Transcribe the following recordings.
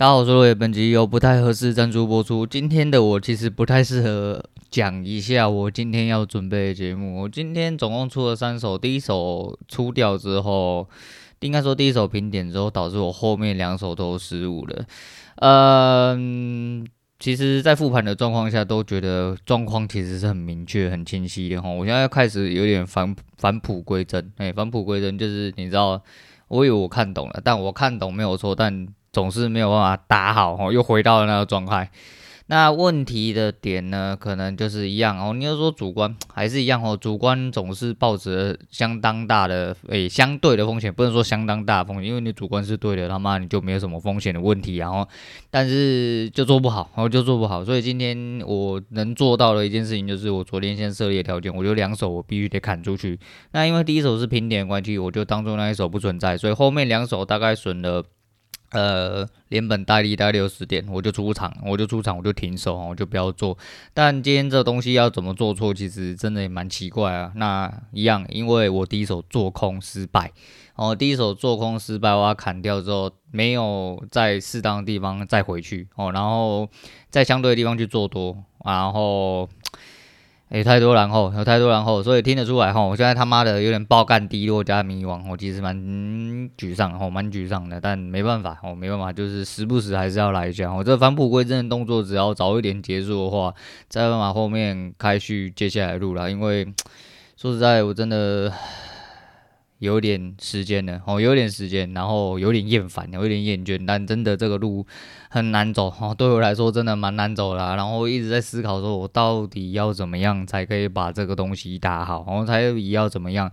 大家好，我是落叶，本集由不太合适赞助播出。今天的我其实不太适合讲一下我今天要准备的节目。我今天总共出了三首，第一首出掉之后，应该说第一首评点之后，导致我后面两首都失误了。嗯，其实，在复盘的状况下，都觉得状况其实是很明确、很清晰的哈。我现在开始有点返返璞归真，哎，返璞归真就是你知道，我以为我看懂了，但我看懂没有错，但。总是没有办法打好哦，又回到了那个状态。那问题的点呢，可能就是一样哦。你要说主观还是一样哦，主观总是抱着相当大的诶、相对的风险，不能说相当大的风险，因为你主观是对的，他妈你就没有什么风险的问题，然后但是就做不好，然后就做不好。所以今天我能做到的一件事情，就是我昨天先设立的条件，我就两手我必须得砍出去。那因为第一手是平点关系，我就当做那一手不存在，所以后面两手大概损了。呃，连本带利大概六十点，我就出场，我就出场，我就停手，我就不要做。但今天这东西要怎么做错，其实真的也蛮奇怪啊。那一样，因为我第一手做空失败，哦，第一手做空失败，我要砍掉之后，没有在适当的地方再回去，哦，然后在相对的地方去做多，然后。有太多然后，有太多然后，所以听得出来哈，我现在他妈的有点爆干低落加迷惘，我其实蛮沮丧，吼，蛮沮丧的，但没办法，我没办法，就是时不时还是要来一下。我这返璞归真的动作，只要早一点结束的话，再办法后面开续接下来路了。因为说实在，我真的。有点时间了哦，有点时间，然后有点厌烦，有点厌倦，但真的这个路很难走哦，对我来说真的蛮难走的。然后一直在思考说，我到底要怎么样才可以把这个东西打好，然后才要怎么样，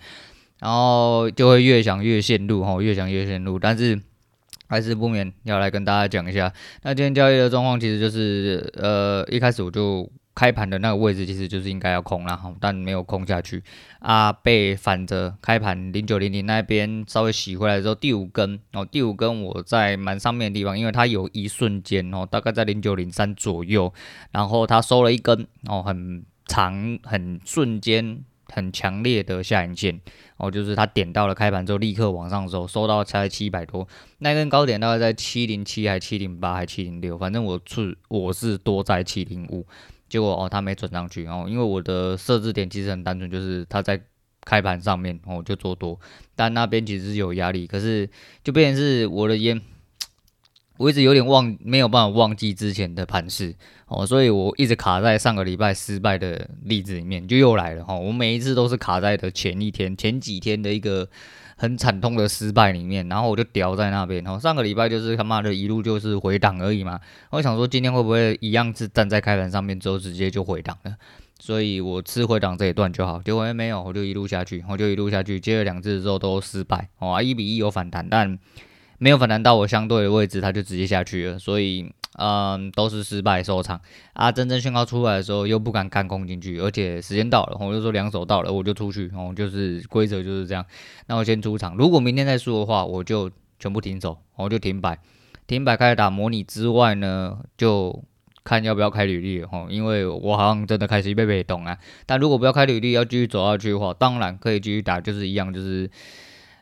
然后就会越想越陷入哦，越想越陷入，但是还是不免要来跟大家讲一下。那今天交易的状况其实就是，呃，一开始我就。开盘的那个位置其实就是应该要空了哈，但没有空下去啊，被反着开盘零九零零那边稍微洗回来之后，第五根哦，第五根我在蛮上面的地方，因为它有一瞬间哦，大概在零九零三左右，然后它收了一根哦，很长、很瞬间、很强烈的下影线哦，就是它点到了开盘之后立刻往上收，收到才七百多，那根高点大概在七零七还七零八还七零六，反正我是我是多在七零五。结果哦，它没转上去哦，因为我的设置点其实很单纯，就是它在开盘上面哦就做多，但那边其实是有压力，可是就变成是我的烟，我一直有点忘，没有办法忘记之前的盘势哦，所以我一直卡在上个礼拜失败的例子里面，就又来了哈，我每一次都是卡在的前一天、前几天的一个。很惨痛的失败里面，然后我就掉在那边。然后上个礼拜就是他妈的一路就是回档而已嘛。我想说今天会不会一样是站在开盘上面之后直接就回档了，所以我吃回档这一段就好。结果没有，我就一路下去，我就一路下去，接了两次之后都失败。哦，一比一有反弹，但没有反弹到我相对的位置，它就直接下去了，所以。嗯，都是失败收场啊！真正宣告出来的时候，又不敢看空进去，而且时间到了，我就说两手到了，我就出去，哦，就是规则就是这样。那我先出场，如果明天再输的话，我就全部停手，我就停摆，停摆开始打模拟之外呢，就看要不要开履历哦，因为我好像真的开始被被动啊。但如果不要开履历，要继续走下去的话，当然可以继续打，就是一样，就是。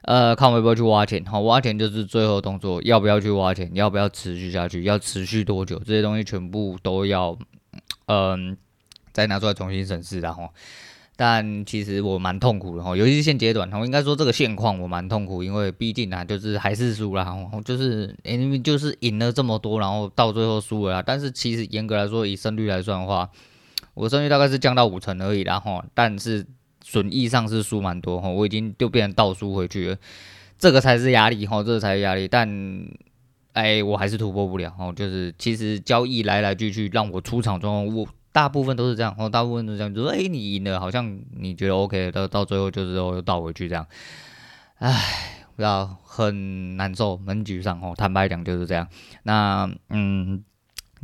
呃，看我要不要去挖钱，好，挖钱就是最后动作，要不要去挖钱，要不要持续下去，要持续多久，这些东西全部都要，嗯、再拿出来重新审视，然后，但其实我蛮痛苦的哈，尤其是现阶段，我应该说这个现况我蛮痛苦，因为毕竟啊，就是还是输了，哈，就是因为就是赢了这么多，然后到最后输了，但是其实严格来说，以胜率来算的话，我胜率大概是降到五成而已，然后，但是。损益上是输蛮多哈，我已经就变成倒输回去了，这个才是压力哈，这个才是压力。但哎，我还是突破不了哦，就是其实交易来来去去，让我出场中，我大部分都是这样哦，大部分都是这样，就是哎，你赢了，好像你觉得 OK，到到最后就是又倒回去这样，哎，不知道很难受，很沮丧哦。坦白讲就是这样。那嗯。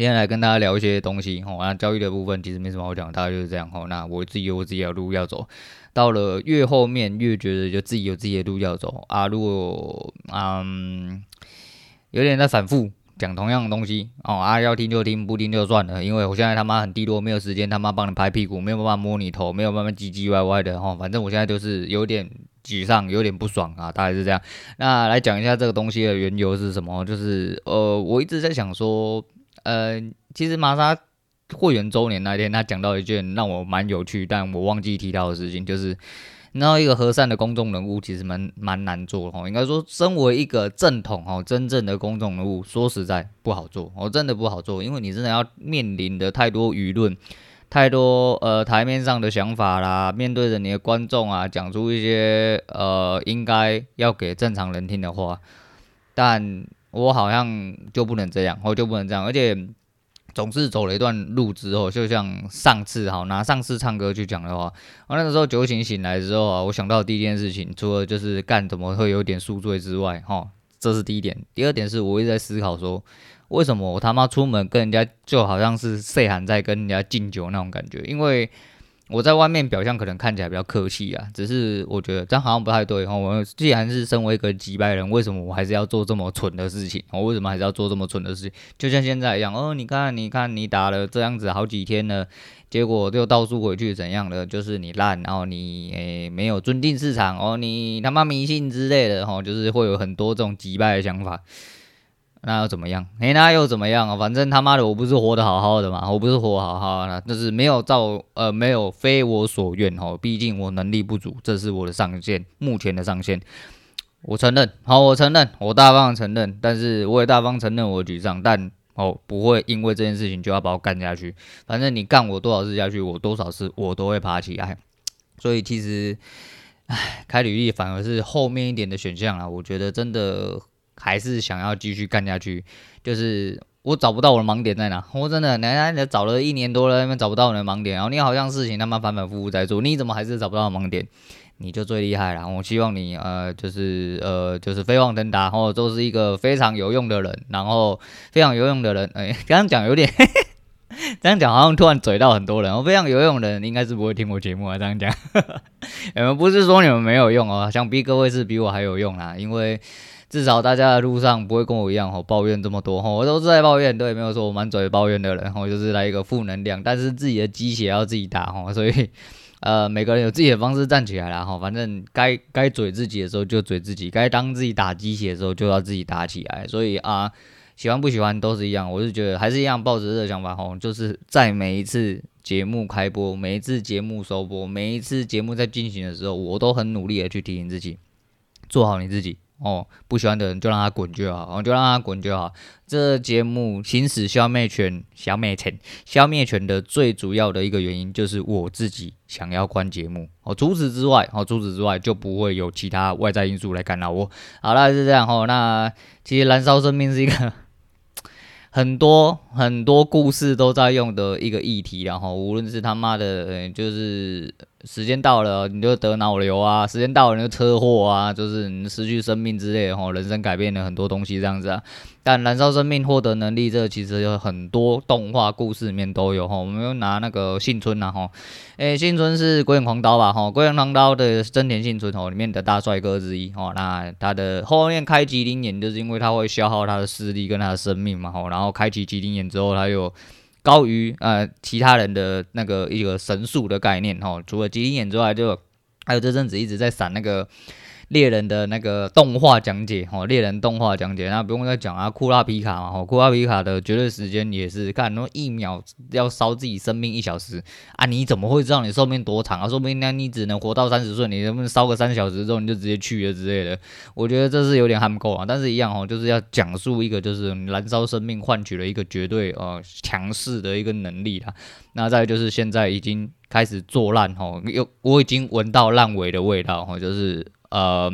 今天来跟大家聊一些东西吼，那交易的部分其实没什么好讲，大概就是这样吼。那我自己有我自己的路要走，到了越后面越觉得就自己有自己的路要走啊。如果嗯有点在反复讲同样的东西哦啊，要听就听，不听就算了。因为我现在他妈很低落，没有时间他妈帮你拍屁股，没有办法摸你头，没有办法唧唧歪歪的吼。反正我现在就是有点沮丧，有点不爽啊，大概是这样。那来讲一下这个东西的缘由是什么？就是呃，我一直在想说，呃，其实玛莎会员周年那天，他讲到一件让我蛮有趣，但我忘记提到的事情，就是。然后一个和善的公众人物其实蛮蛮难做的哦，应该说，身为一个正统哦，真正的公众人物，说实在不好做哦，真的不好做，因为你真的要面临的太多舆论，太多呃台面上的想法啦，面对着你的观众啊，讲出一些呃应该要给正常人听的话，但我好像就不能这样，我就不能这样，而且。总是走了一段路之后，就像上次哈，拿上次唱歌去讲的话，我那个时候酒醒醒来之后啊，我想到第一件事情，除了就是干怎么会有点宿醉之外，哈，这是第一点。第二点是我一直在思考说，为什么我他妈出门跟人家就好像是细汉在跟人家敬酒那种感觉，因为。我在外面表象可能看起来比较客气啊，只是我觉得这样好像不太对哈。我既然是身为一个几百人，为什么我还是要做这么蠢的事情？我为什么还是要做这么蠢的事情？就像现在一样，哦，你看，你看，你打了这样子好几天了，结果就倒数回去怎样的？就是你烂，然后你诶、没有尊敬市场哦，你他妈迷信之类的哈，就是会有很多这种击败的想法。那又怎么样？哎，那又怎么样啊？反正他妈的，我不是活得好好的嘛，我不是活好好的，就是没有照呃，没有非我所愿哦。毕竟我能力不足，这是我的上限，目前的上限。我承认，好，我承认，我大方承认，但是我也大方承认我沮丧，但哦，不会因为这件事情就要把我干下去。反正你干我多少次下去，我多少次我都会爬起来。所以其实，唉，开履历反而是后面一点的选项啊。我觉得真的。还是想要继续干下去，就是我找不到我的盲点在哪。我真的，人家你找了一年多了，那边找不到你的盲点，然后你好像事情他妈反反复复在做，你怎么还是找不到盲点？你就最厉害了。我希望你呃，就是呃，就是飞黄腾达，然后都是一个非常有用的人，然后非常有用的人。哎，刚刚讲有点，这样讲好像突然嘴到很多人。我非常有用的人，应该是不会听我节目啊。这样讲，你 们不是说你们没有用哦，想必各位是比我还有用啦，因为。至少大家的路上不会跟我一样吼抱怨这么多吼，我都是在抱怨，对，没有说我满嘴抱怨的人吼，就是来一个负能量，但是自己的鸡血要自己打吼，所以呃每个人有自己的方式站起来啦吼，反正该该嘴自己的时候就嘴自己，该当自己打鸡血的时候就要自己打起来，所以啊喜欢不喜欢都是一样，我是觉得还是一样抱着这个想法吼，就是在每一次节目开播，每一次节目收播，每一次节目在进行的时候，我都很努力的去提醒自己，做好你自己。哦，不喜欢的人就让他滚就好，哦，就让他滚就好。这节目行使消灭权、消灭权、消灭权的最主要的一个原因，就是我自己想要关节目。哦，除此之外，哦，除此之外就不会有其他外在因素来干扰我。好了，是这样哦。那其实燃烧生命是一个 很多很多故事都在用的一个议题，然后无论是他妈的，就是。时间到了，你就得脑瘤啊！时间到了，你就车祸啊！就是你失去生命之类的吼，人生改变了很多东西这样子啊。但燃烧生命、获得能力，这其实有很多动画故事里面都有哈。我们又拿那个幸村呐吼，诶，幸村是鬼眼狂刀吧？吼，鬼眼狂刀的真田幸村吼里面的大帅哥之一吼。那他的后面开启灵眼，就是因为他会消耗他的视力跟他的生命嘛吼。然后开启麒麟眼之后，他又。高于呃其他人的那个一个神速的概念哈，除了吉林眼之外，就还有这阵子一直在闪那个。猎人的那个动画讲解，吼，猎人动画讲解，那不用再讲啊，库拉皮卡嘛，吼，库拉皮卡的绝对时间也是，看那一秒要烧自己生命一小时啊，你怎么会知道你寿命多长啊？说不定那你只能活到三十岁，你能不能烧个三小时之后你就直接去了之类的？我觉得这是有点还不够啊，但是一样哦，就是要讲述一个就是燃烧生命换取了一个绝对呃强势的一个能力啦。那再就是现在已经开始做烂吼，又我已经闻到烂尾的味道吼，就是。呃，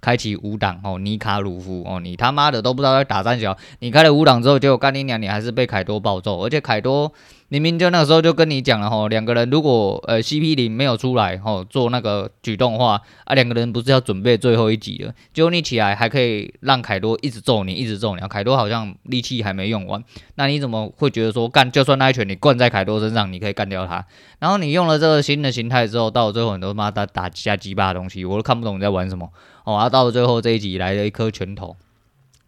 开启五档哦，尼卡鲁夫哦，你他妈的都不知道在打三角，你开了五档之后，结果干你娘，你还是被凯多暴揍，而且凯多。明明就那个时候就跟你讲了吼，两个人如果呃 CP 零没有出来吼，做那个举动的话啊，两个人不是要准备最后一集了？就你起来还可以让凯多一直揍你，一直揍你，凯多好像力气还没用完，那你怎么会觉得说干就算那一拳你灌在凯多身上，你可以干掉他？然后你用了这个新的形态之后，到了最后你都他妈打打下鸡巴的东西，我都看不懂你在玩什么哦。啊，到了最后这一集来了一颗拳头。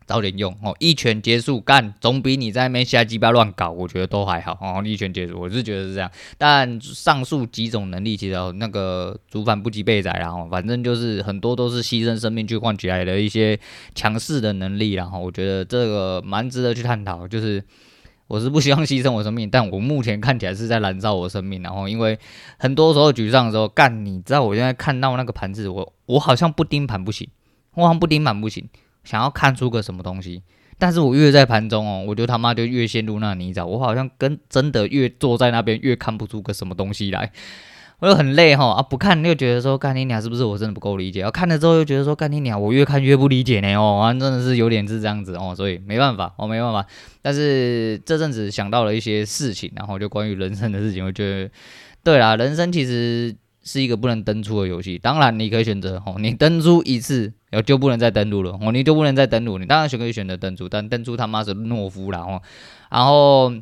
早点用哦，一拳结束干，总比你在那边瞎鸡巴乱搞，我觉得都还好哦。一拳结束，我是觉得是这样。但上述几种能力，其实那个族繁不及备载啦，哦，反正就是很多都是牺牲生命去换取来的一些强势的能力，然后我觉得这个蛮值得去探讨。就是我是不希望牺牲我生命，但我目前看起来是在燃烧我生命。然后因为很多时候沮丧的时候，干，你知道我现在看到那个盘子，我我好像不盯盘不行，我好像不盯盘不行。想要看出个什么东西，但是我越在盘中哦，我就他妈就越陷入那泥沼。我好像跟真的越坐在那边越看不出个什么东西来，我又很累哈啊！不看又觉得说干你娘是不是我真的不够理解？要看了之后又觉得说干你娘，我越看越不理解呢哦，真的是有点是这样子哦，所以没办法，我没办法。但是这阵子想到了一些事情，然后就关于人生的事情，我觉得对啦，人生其实。是一个不能登出的游戏，当然你可以选择哦，你登出一次，然后就不能再登录了哦，你就不能再登录，你当然选可以选择登出，但登出他妈是懦夫啦哦。然后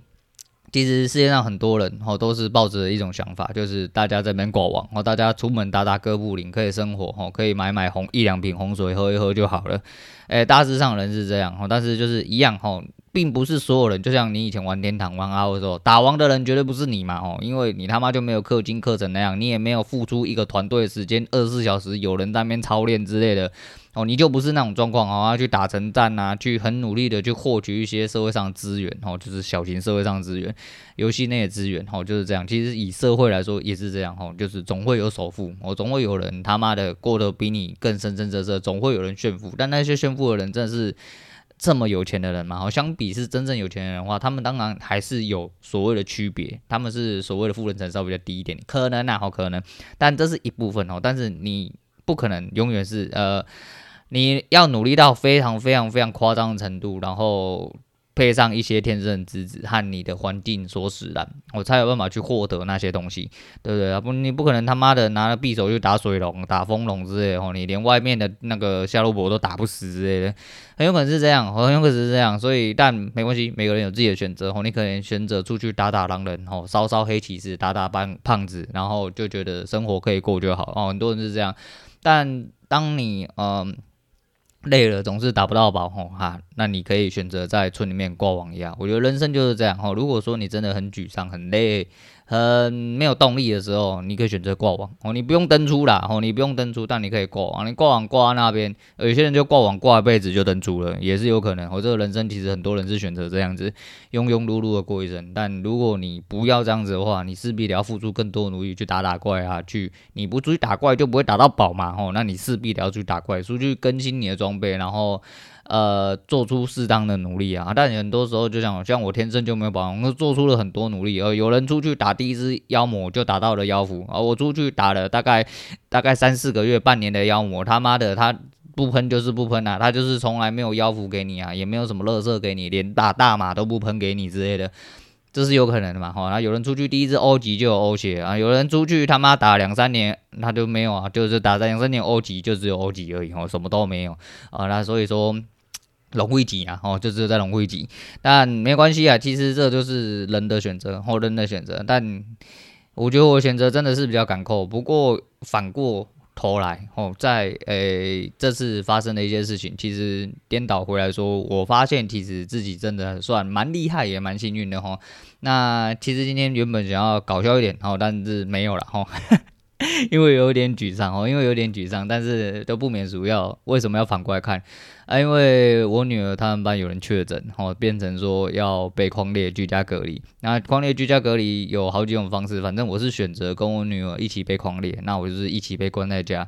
其实世界上很多人哦都是抱着一种想法，就是大家在那边挂网哦，大家出门打打哥布林可以生活哦，可以买买红一两瓶红水喝一喝就好了。诶，大致上人是这样哦，但是就是一样哦。并不是所有人，就像你以前玩天堂、玩 RO 的时候，打王的人绝对不是你嘛哦，因为你他妈就没有氪金氪成那样，你也没有付出一个团队的时间，二十四小时有人在那边操练之类的哦，你就不是那种状况哦，要去打成战啊，去很努力的去获取一些社会上资源哦，就是小型社会上资源、游戏内的资源哦，就是这样。其实以社会来说也是这样哦，就是总会有首富哦，总会有人他妈的过得比你更深深色色，总会有人炫富，但那些炫富的人真的是。这么有钱的人嘛，好，相比是真正有钱的人的话，他们当然还是有所谓的区别，他们是所谓的富人层稍微比较低一点，可能那，好可能，但这是一部分哦，但是你不可能永远是呃，你要努力到非常非常非常夸张的程度，然后。配上一些天生之子和你的环境所使然，我才有办法去获得那些东西，对不对啊？不，你不可能他妈的拿了匕首去打水龙、打风龙之类的哦，你连外面的那个夏洛伯都打不死之类的，很有可能是这样，很有可能是这样。所以，但没关系，每个人有自己的选择哦。你可能选择出去打打狼人哦，烧烧黑骑士，打打胖胖子，然后就觉得生活可以过就好哦。很多人是这样，但当你嗯。累了总是打不到宝吼哈，那你可以选择在村里面挂网呀。我觉得人生就是这样吼。如果说你真的很沮丧、很累、很没有动力的时候，你可以选择挂网哦。你不用登出啦哦，你不用登出，但你可以挂网。你挂网挂那边，有些人就挂网挂一辈子就登出了，也是有可能。我这个人生其实很多人是选择这样子庸庸碌碌的过一生。但如果你不要这样子的话，你势必得要付出更多的努力去打打怪啊，去你不出去打怪就不会打到宝嘛吼。那你势必得要去打怪，出去更新你的装备，然后。呃，做出适当的努力啊，但很多时候就像像我天生就没有宝，我做出了很多努力。呃，有人出去打第一只妖魔就打到了妖符，而我出去打了大概大概三四个月、半年的妖魔，他妈的他不喷就是不喷啊，他就是从来没有妖符给你啊，也没有什么乐色给你，连打大马都不喷给你之类的。这是有可能的嘛？哈，那有人出去第一只欧级就有欧血啊，有人出去他妈打两三年他就没有啊，就是打两三年欧级就只有欧级而已，哦，什么都没有啊。那所以说龙会级啊，哦，就只有在龙会级，但没关系啊，其实这就是人的选择，后人的选择。但我觉得我选择真的是比较敢扣，不过反过。头来哦，在诶、欸、这次发生的一些事情，其实颠倒回来说，我发现其实自己真的算蛮厉害，也蛮幸运的哈。那其实今天原本想要搞笑一点哦，但是没有了哈。因为有点沮丧哦，因为有点沮丧，但是都不免主要为什么要反过来看啊？因为我女儿他们班有人确诊，哦，变成说要被匡列居家隔离。那匡列居家隔离有好几种方式，反正我是选择跟我女儿一起被匡列，那我就是一起被关在家。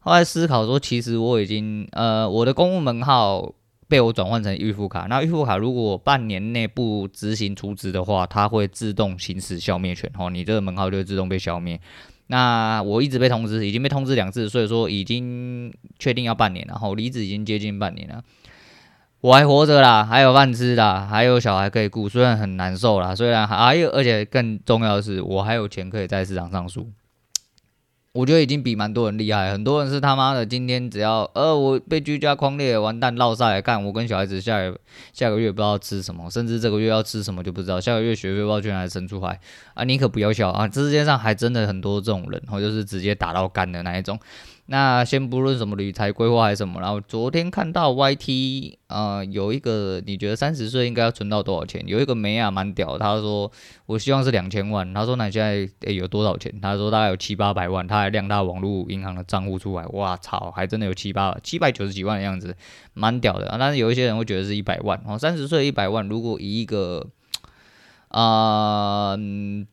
后来思考说，其实我已经呃，我的公务门号被我转换成预付卡，那预付卡如果半年内不执行出值的话，它会自动行使消灭权，哦，你这个门号就会自动被消灭。那我一直被通知，已经被通知两次，所以说已经确定要半年，然后离职已经接近半年了，我还活着啦，还有饭吃啦，还有小孩可以顾，虽然很难受啦，虽然还有，而且更重要的是，我还有钱可以在市场上输。我觉得已经比蛮多人厉害，很多人是他妈的今天只要呃我被居家匡列完蛋落下来干，我跟小孩子下个下个月不知道吃什么，甚至这个月要吃什么就不知道，下个月学费不知道去哪里生出来啊！你可不要笑啊！这世界上还真的很多这种人，然后就是直接打到干的那一种。那先不论什么理财规划还是什么，然后昨天看到 YT、呃，有一个你觉得三十岁应该要存到多少钱？有一个妹啊蛮屌，他说我希望是两千万。他说那你现在诶、有多少钱？他说大概有七八百万，他还亮他网络银行的账户出来，哇操，还真的有七八七百九十几万的样子，蛮屌的啊。但是有一些人会觉得是一百万哦，三十岁一百万，如果以一个啊、呃，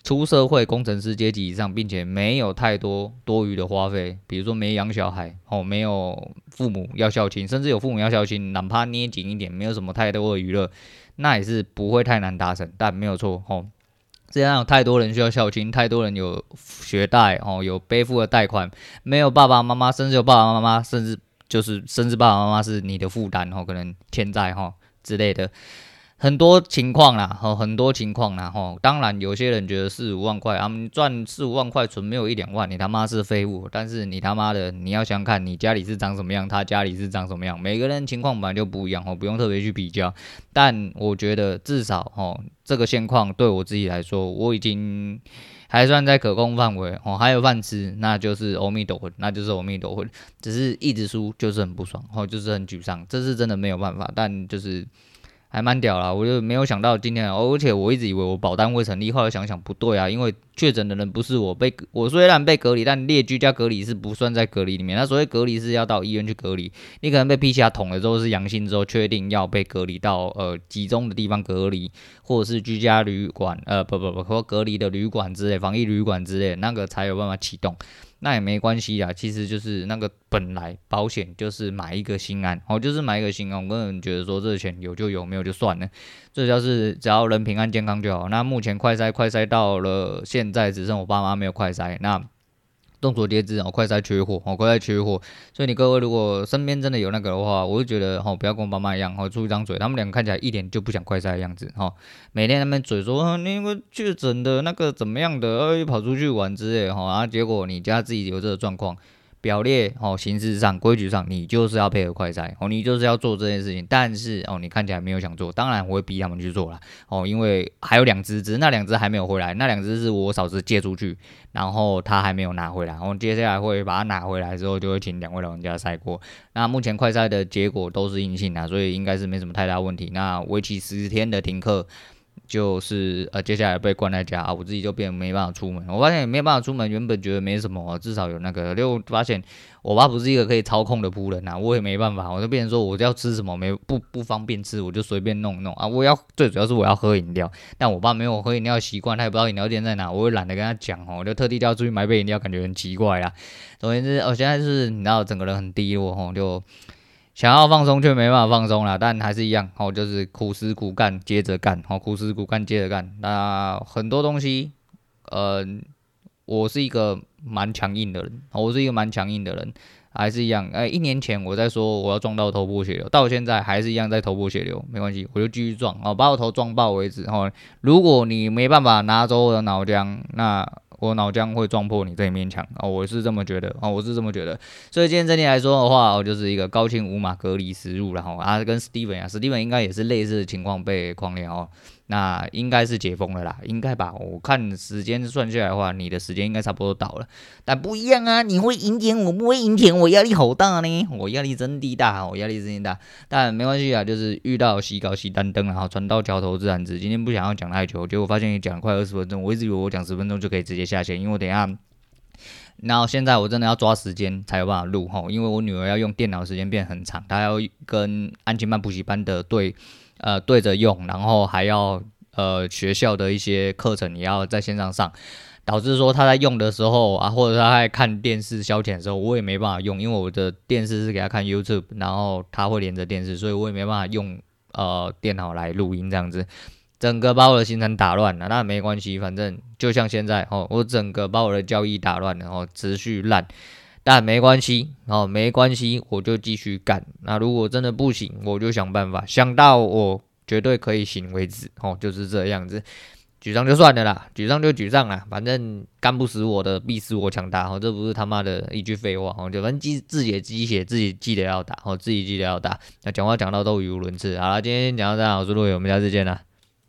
出社会工程师阶级以上，并且没有太多多余的花费，比如说没养小孩哦，没有父母要孝亲，甚至有父母要孝亲，哪怕捏紧一点，没有什么太多的娱乐，那也是不会太难达成。但没有错哦，这样有太多人需要孝亲，太多人有学贷哦，有背负的贷款，没有爸爸妈妈，甚至有爸爸妈妈，甚至就是甚至爸爸妈妈是你的负担哦，可能欠债哈之类的。很多情况啦，吼，很多情况啦，吼。当然，有些人觉得四五万块，他们赚四五万块存没有一两万，你他妈是废物。但是你他妈的，你要想看你家里是长什么样，他家里是长什么样，每个人情况本来就不一样，吼，不用特别去比较。但我觉得至少，吼，这个现况对我自己来说，我已经还算在可控范围，哦，还有饭吃，那就是阿弥陀佛，那就是阿弥陀佛。只是一直输就是很不爽，吼，就是很沮丧，这是真的没有办法。但就是。还蛮屌啦，我就没有想到今天，而且我一直以为我保单会成立，后来想想不对啊，因为确诊的人不是我，被我虽然被隔离，但列居家隔离是不算在隔离里面。那所谓隔离是要到医院去隔离，你可能被 PCR 捅了之后是阳性之后，确定要被隔离到呃集中的地方隔离，或者是居家旅馆，呃不不不，或隔离的旅馆之类，防疫旅馆之类，那个才有办法启动。那也没关系啊，其实就是那个本来保险就是买一个心安，哦，就是买一个心安。我个人觉得说这个钱有就有，没有就算了，这就是只要人平安健康就好。那目前快筛快筛到了现在只剩我爸妈没有快筛，那。众所皆知哦，快筛缺货哦，快筛缺货，所以你各位如果身边真的有那个的话，我就觉得哦，不要跟我爸妈一样哦，出一张嘴，他们两个看起来一点就不想快筛的样子哈，每天他们嘴说那个确诊的那个怎么样的，呃，又跑出去玩之类哈，然后结果你家自己有这个状况。表列哦，形式上、规矩上，你就是要配合快筛哦，你就是要做这件事情。但是哦，你看起来没有想做，当然我会逼他们去做了哦，因为还有两只，只是那两只还没有回来，那两只是我嫂子借出去，然后他还没有拿回来。然后接下来会把它拿回来之后，就会请两位老人家筛过。那目前快筛的结果都是阴性啊，所以应该是没什么太大问题。那为期十天的停课。就是呃，接下来被关在家啊，我自己就变没办法出门。我发现也没办法出门，原本觉得没什么，至少有那个。就发现我爸不是一个可以操控的仆人呐，我也没办法，我就变成说我要吃什么没不不方便吃，我就随便弄弄啊。我要最主要是我要喝饮料，但我爸没有喝饮料习惯，他也不知道饮料店在哪，我也懒得跟他讲哦，我就特地叫出去买杯饮料，感觉很奇怪啦。总而言之，我现在是你知道整个人很低落吼，就。想要放松却没办法放松了，但还是一样，哦，就是苦思苦干，接着干，哦，苦思苦干，接着干。那很多东西，呃，我是一个蛮强硬的人，我是一个蛮强硬的人，还是一样。哎，一年前我在说我要撞到头破血流，到现在还是一样在头破血流，没关系，我就继续撞，哦，把我头撞爆为止。哦，如果你没办法拿走我的脑浆，那。我脑浆会撞破你这一面墙啊！我是这么觉得啊！我是这么觉得。所以今天整体来说的话，我就是一个高清无码隔离实入，然后啊，跟 Steven 啊，Steven 应该也是类似的情况被矿裂哦。那应该是解封了啦，应该吧？我看时间算下来的话，你的时间应该差不多到了，但不一样啊！你会赢钱，我不会赢钱，我压力好大呢，我压力真的大，我压力真的大。但没关系啊，就是遇到洗稿洗单灯，然后船到桥头自然直。今天不想要讲太久，结果发现你讲了快二十分钟，我一直以为我讲十分钟就可以直接下线，因为我等一下，然后现在我真的要抓时间才有办法录吼，因为我女儿要用电脑时间变很长，她要跟安亲班补习班的对。呃，对着用，然后还要呃学校的一些课程也要在线上上，导致说他在用的时候啊，或者他在看电视消遣的时候，我也没办法用，因为我的电视是给他看 YouTube，然后他会连着电视，所以我也没办法用呃电脑来录音这样子，整个把我的行程打乱了。那没关系，反正就像现在哦，我整个把我的交易打乱，然后持续烂，但没关系哦，没关系，我就继续干。那如果真的不行，我就想办法，想到我绝对可以行为止哦，就是这样子。沮丧就算了啦，沮丧就沮丧啦，反正干不死我的必使我强大哦，这不是他妈的一句废话哦，就反正记自己的鸡血自己记得要打哦，自己记得要打。那讲话讲到都语无伦次，好了，今天讲到这样，我是陆伟，我们下次见啦。